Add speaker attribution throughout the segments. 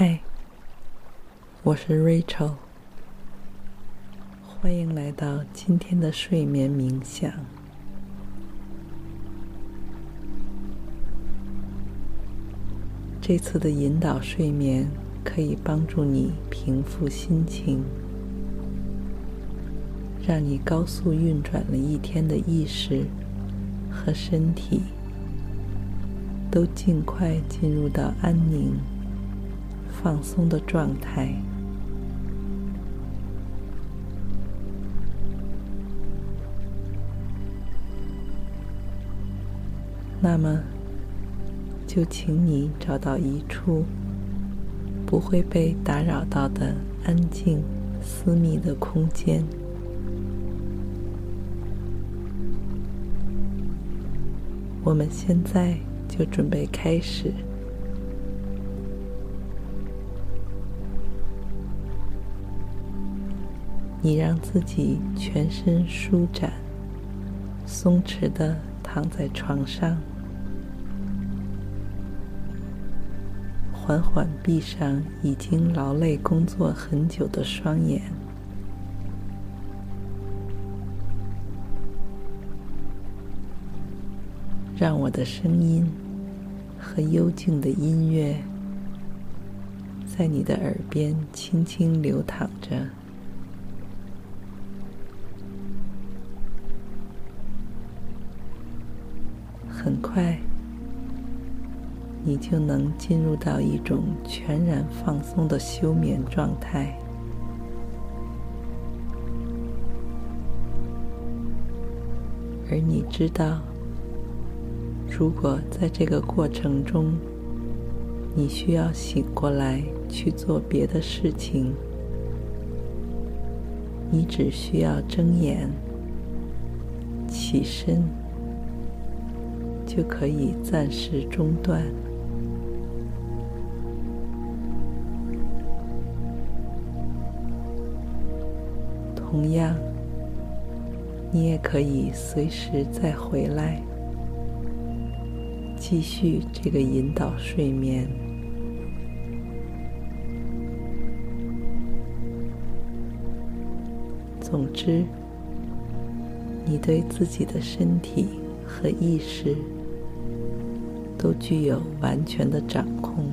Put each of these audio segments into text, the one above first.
Speaker 1: 嗨，我是 Rachel，欢迎来到今天的睡眠冥想。这次的引导睡眠可以帮助你平复心情，让你高速运转了一天的意识和身体都尽快进入到安宁。放松的状态。那么，就请你找到一处不会被打扰到的安静、私密的空间。我们现在就准备开始。你让自己全身舒展、松弛地躺在床上，缓缓闭上已经劳累工作很久的双眼，让我的声音和幽静的音乐在你的耳边轻轻流淌着。很快，你就能进入到一种全然放松的休眠状态。而你知道，如果在这个过程中，你需要醒过来去做别的事情，你只需要睁眼、起身。就可以暂时中断。同样，你也可以随时再回来，继续这个引导睡眠。总之，你对自己的身体和意识。都具有完全的掌控。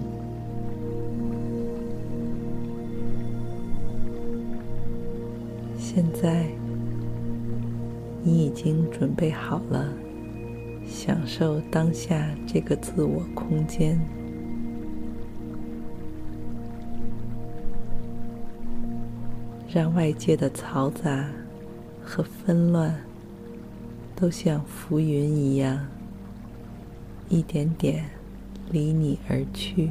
Speaker 1: 现在，你已经准备好了，享受当下这个自我空间，让外界的嘈杂和纷乱都像浮云一样。一点点离你而去，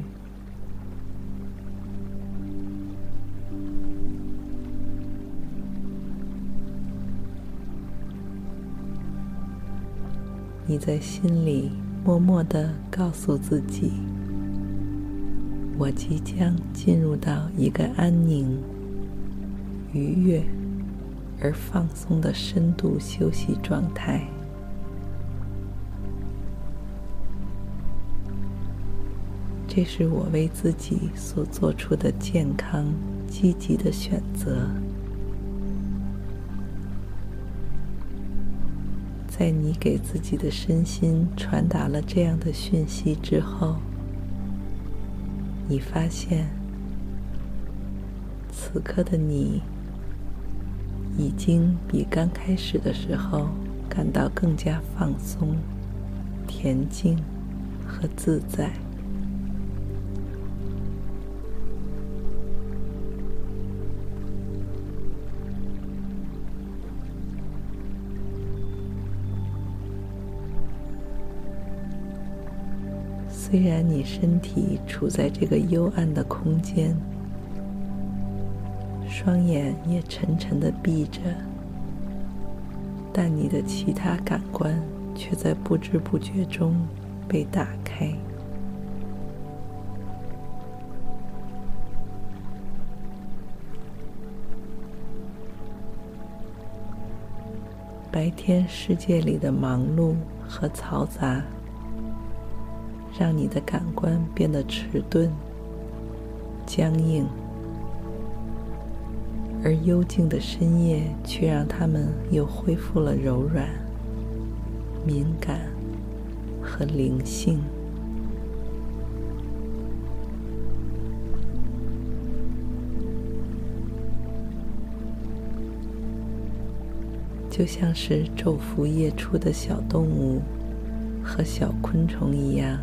Speaker 1: 你在心里默默的告诉自己：“我即将进入到一个安宁、愉悦而放松的深度休息状态。”这是我为自己所做出的健康、积极的选择。在你给自己的身心传达了这样的讯息之后，你发现，此刻的你已经比刚开始的时候感到更加放松、恬静和自在。虽然你身体处在这个幽暗的空间，双眼也沉沉的闭着，但你的其他感官却在不知不觉中被打开。白天世界里的忙碌和嘈杂，让你的感官变得迟钝、僵硬，而幽静的深夜却让它们又恢复了柔软、敏感和灵性。就像是昼伏夜出的小动物和小昆虫一样，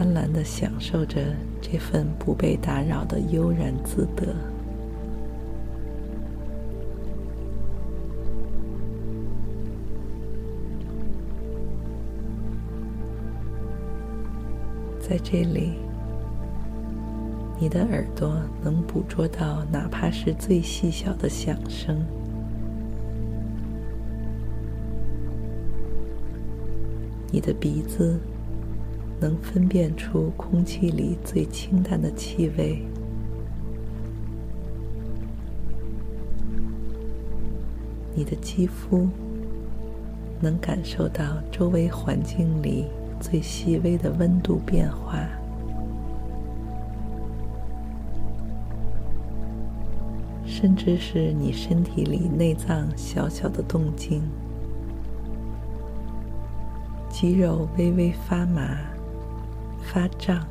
Speaker 1: 贪婪的享受着这份不被打扰的悠然自得。在这里。你的耳朵能捕捉到哪怕是最细小的响声，你的鼻子能分辨出空气里最清淡的气味，你的肌肤能感受到周围环境里最细微的温度变化。甚至是你身体里内脏小小的动静，肌肉微微发麻、发胀，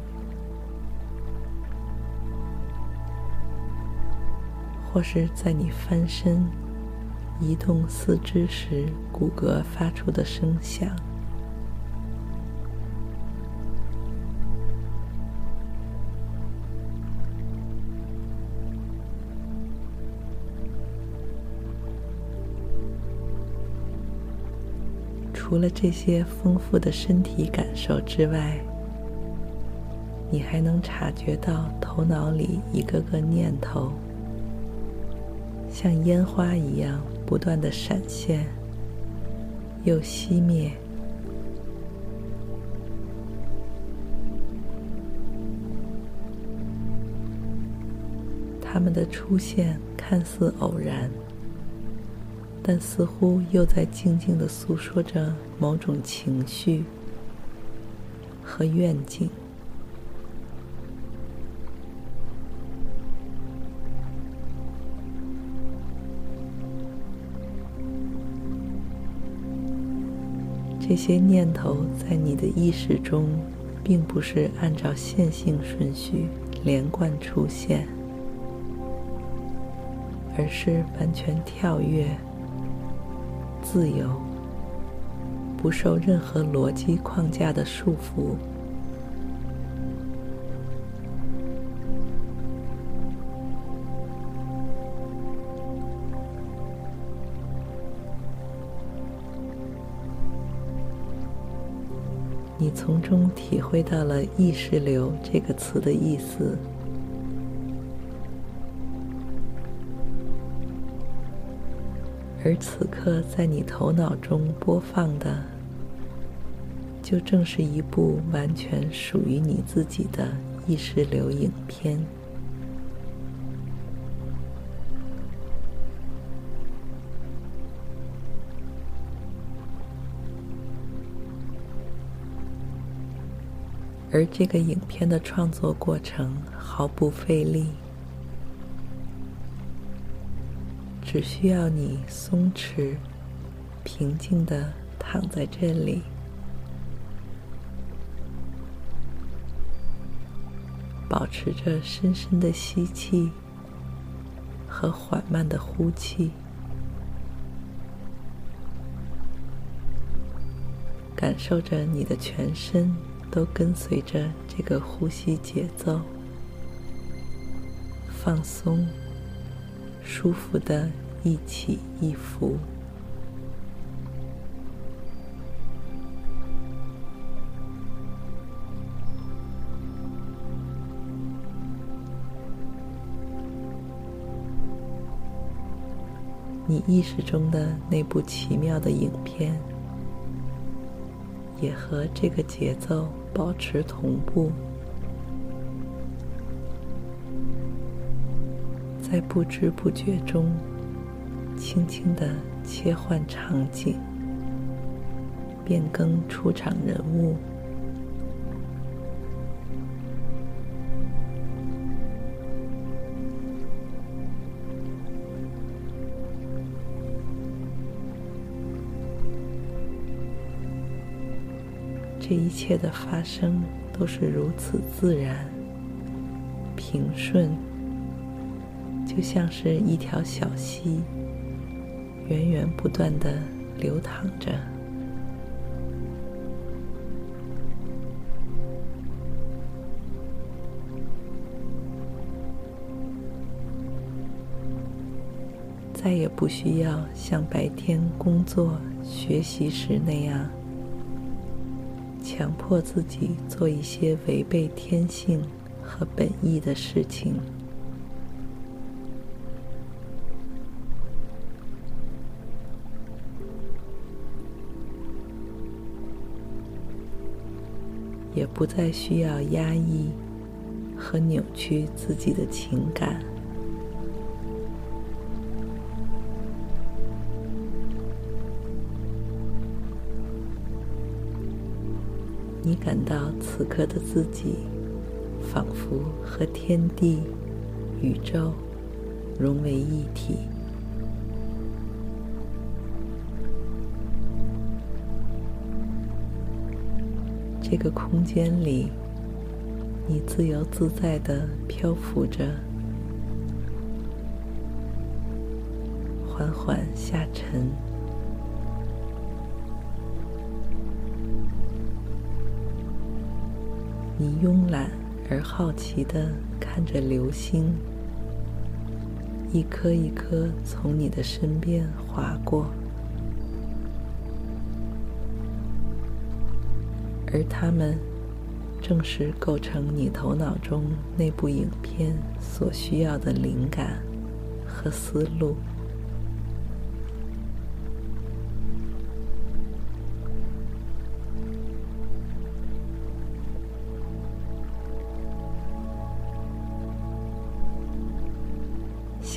Speaker 1: 或是在你翻身、移动四肢时骨骼发出的声响。除了这些丰富的身体感受之外，你还能察觉到头脑里一个个念头，像烟花一样不断的闪现，又熄灭。它们的出现看似偶然。但似乎又在静静的诉说着某种情绪和愿景。这些念头在你的意识中，并不是按照线性顺序连贯出现，而是完全跳跃。自由，不受任何逻辑框架的束缚。从中体会到了“意识流”这个词的意思。而此刻，在你头脑中播放的，就正是一部完全属于你自己的意识流影片。而这个影片的创作过程毫不费力。只需要你松弛、平静地躺在这里，保持着深深的吸气和缓慢的呼气，感受着你的全身都跟随着这个呼吸节奏放松舒服的一起一伏。你意识中的那部奇妙的影片也和这个节奏保持同步，在不知不觉中，轻轻的切换场景，变更出场人物。这一切的发生都是如此自然、平顺，就像是一条小溪，源源不断地流淌着。再也不需要像白天工作、学习时那样。强迫自己做一些违背天性和本意的事情，也不再需要压抑和扭曲自己的情感。你感到此刻的自己，仿佛和天地、宇宙融为一体。这个空间里，你自由自在地漂浮着，缓缓下沉。你慵懒而好奇地看着流星，一颗一颗从你的身边划过，而它们正是构成你头脑中那部影片所需要的灵感和思路。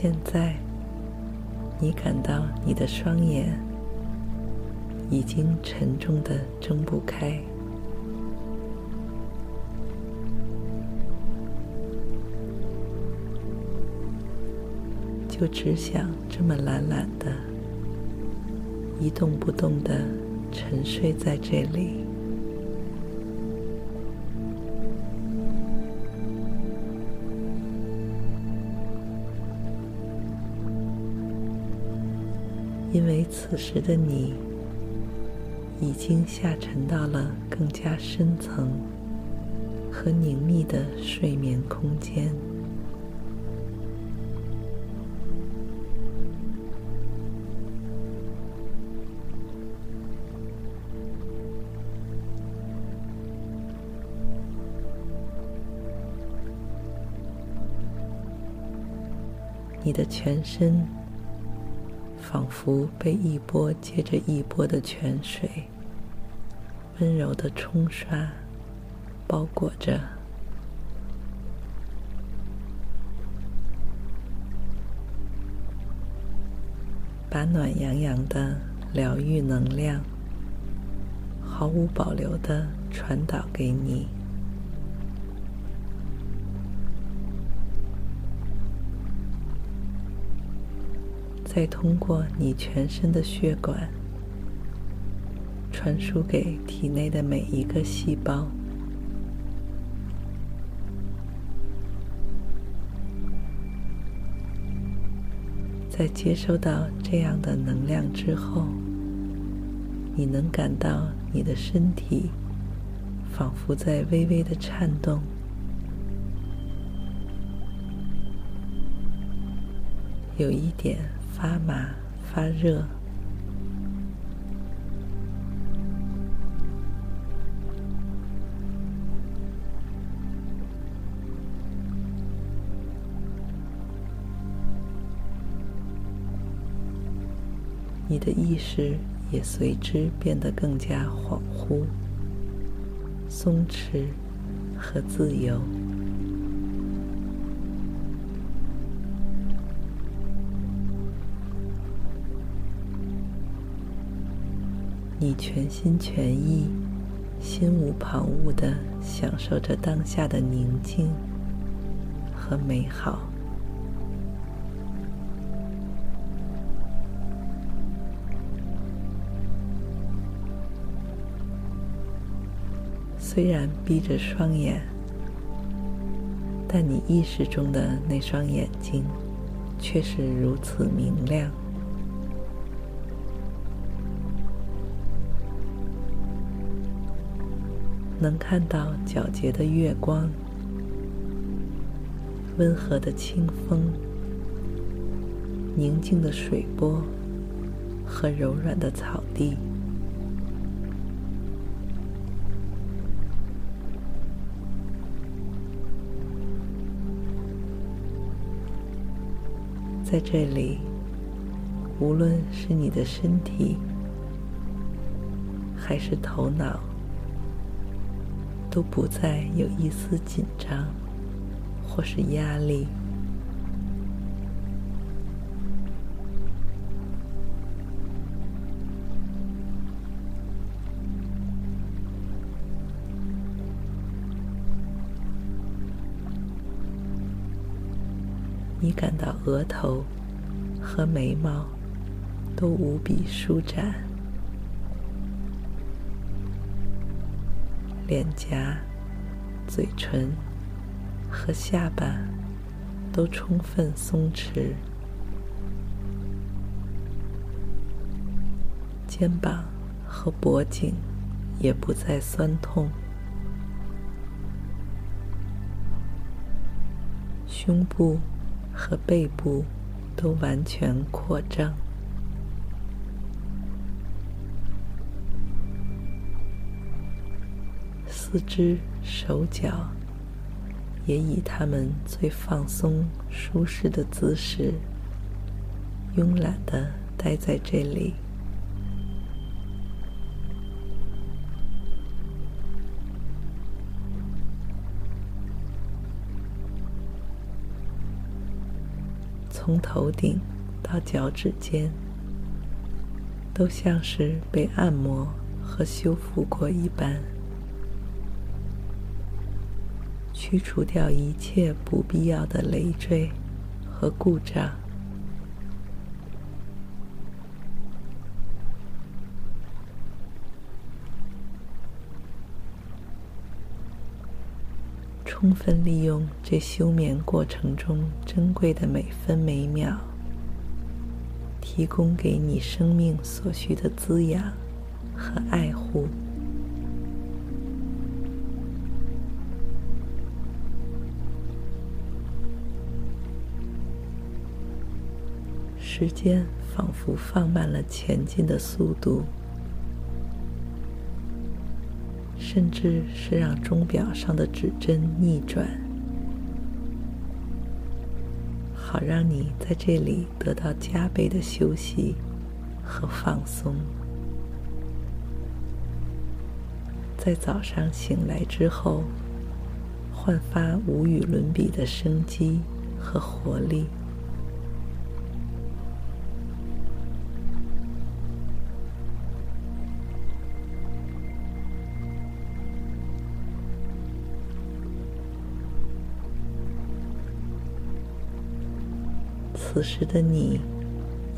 Speaker 1: 现在，你感到你的双眼已经沉重的睁不开，就只想这么懒懒的一动不动的沉睡在这里。因为此时的你已经下沉到了更加深层和宁谧的睡眠空间，你的全身。仿佛被一波接着一波的泉水温柔的冲刷、包裹着，把暖洋洋的疗愈能量毫无保留的传导给你。再通过你全身的血管传输给体内的每一个细胞，在接收到这样的能量之后，你能感到你的身体仿佛在微微的颤动，有一点。发麻、发热，你的意识也随之变得更加恍惚、松弛和自由。你全心全意、心无旁骛地享受着当下的宁静和美好。虽然闭着双眼，但你意识中的那双眼睛却是如此明亮。能看到皎洁的月光、温和的清风、宁静的水波和柔软的草地。在这里，无论是你的身体还是头脑，都不再有一丝紧张或是压力。你感到额头和眉毛都无比舒展。脸颊、嘴唇和下巴都充分松弛，肩膀和脖颈也不再酸痛，胸部和背部都完全扩张。四肢、手脚也以他们最放松、舒适的姿势，慵懒的待在这里。从头顶到脚趾尖，都像是被按摩和修复过一般。去除掉一切不必要的累赘和故障，充分利用这休眠过程中珍贵的每分每秒，提供给你生命所需的滋养和爱护。时间仿佛放慢了前进的速度，甚至是让钟表上的指针逆转，好让你在这里得到加倍的休息和放松。在早上醒来之后，焕发无与伦比的生机和活力。此时的你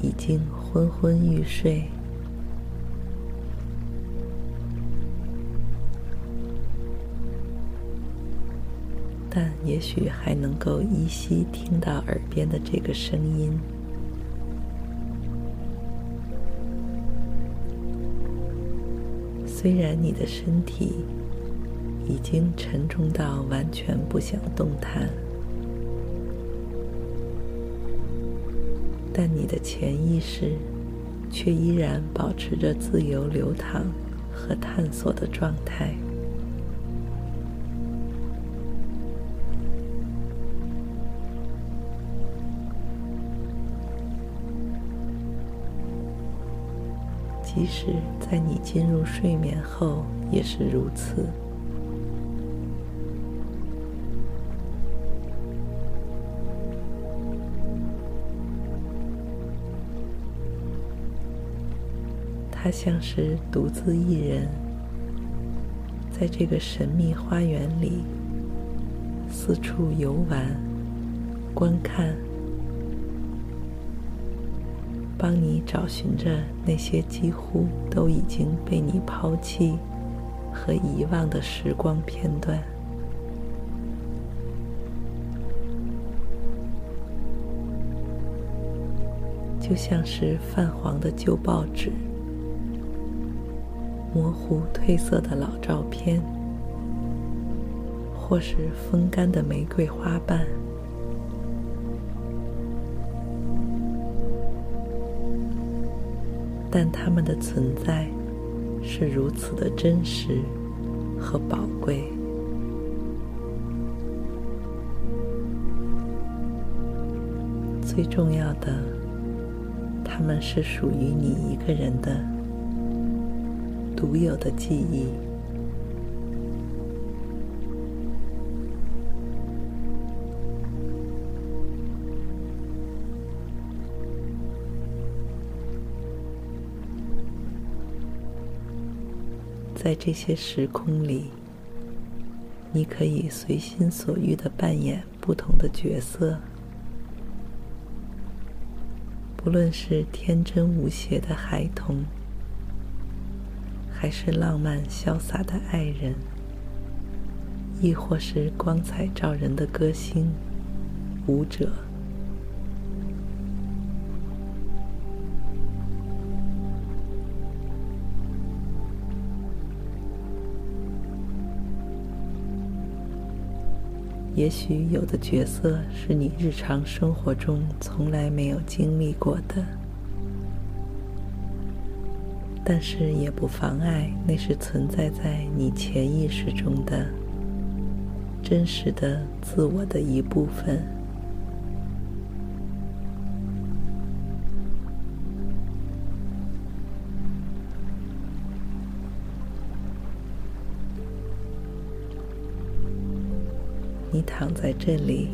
Speaker 1: 已经昏昏欲睡，但也许还能够依稀听到耳边的这个声音。虽然你的身体已经沉重到完全不想动弹。但你的潜意识却依然保持着自由流淌和探索的状态。即使在你进入睡眠后也是如此。像是独自一人，在这个神秘花园里四处游玩、观看，帮你找寻着那些几乎都已经被你抛弃和遗忘的时光片段，就像是泛黄的旧报纸。模糊褪色的老照片，或是风干的玫瑰花瓣，但它们的存在是如此的真实和宝贵。最重要的，它们是属于你一个人的。独有的记忆，在这些时空里，你可以随心所欲的扮演不同的角色，不论是天真无邪的孩童。还是浪漫潇洒的爱人，亦或是光彩照人的歌星、舞者，也许有的角色是你日常生活中从来没有经历过的。但是也不妨碍，那是存在在你潜意识中的真实的自我的一部分。你躺在这里，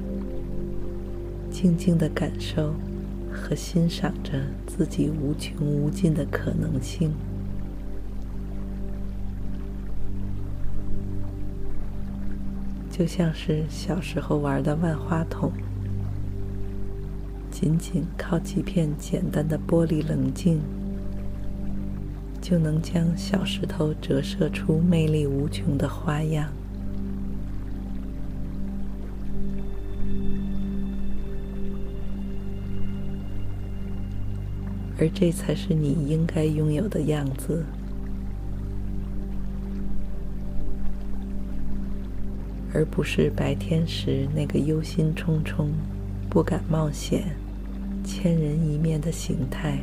Speaker 1: 静静的感受。和欣赏着自己无穷无尽的可能性，就像是小时候玩的万花筒，仅仅靠几片简单的玻璃棱镜，就能将小石头折射出魅力无穷的花样。而这才是你应该拥有的样子，而不是白天时那个忧心忡忡、不敢冒险、千人一面的形态。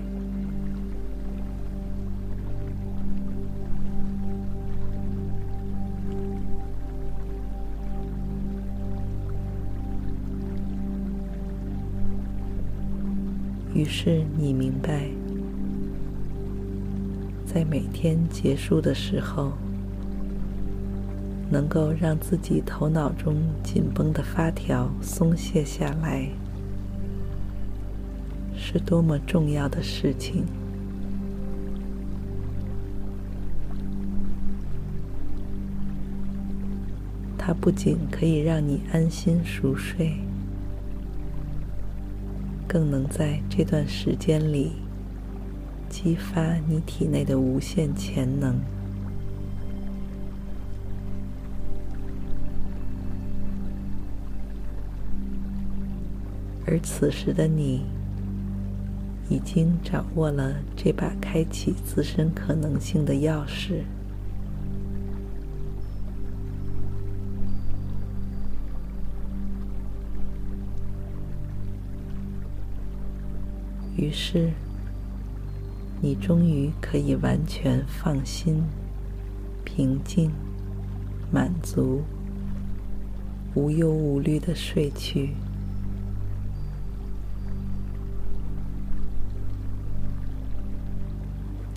Speaker 1: 是你明白，在每天结束的时候，能够让自己头脑中紧绷的发条松懈下来，是多么重要的事情。它不仅可以让你安心熟睡。更能在这段时间里激发你体内的无限潜能，而此时的你已经掌握了这把开启自身可能性的钥匙。于是，你终于可以完全放心、平静、满足、无忧无虑的睡去。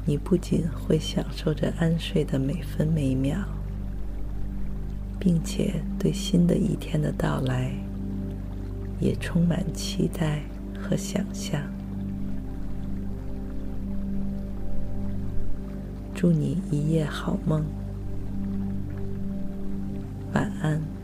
Speaker 1: 你不仅会享受着安睡的每分每秒，并且对新的一天的到来也充满期待和想象。祝你一夜好梦，晚安。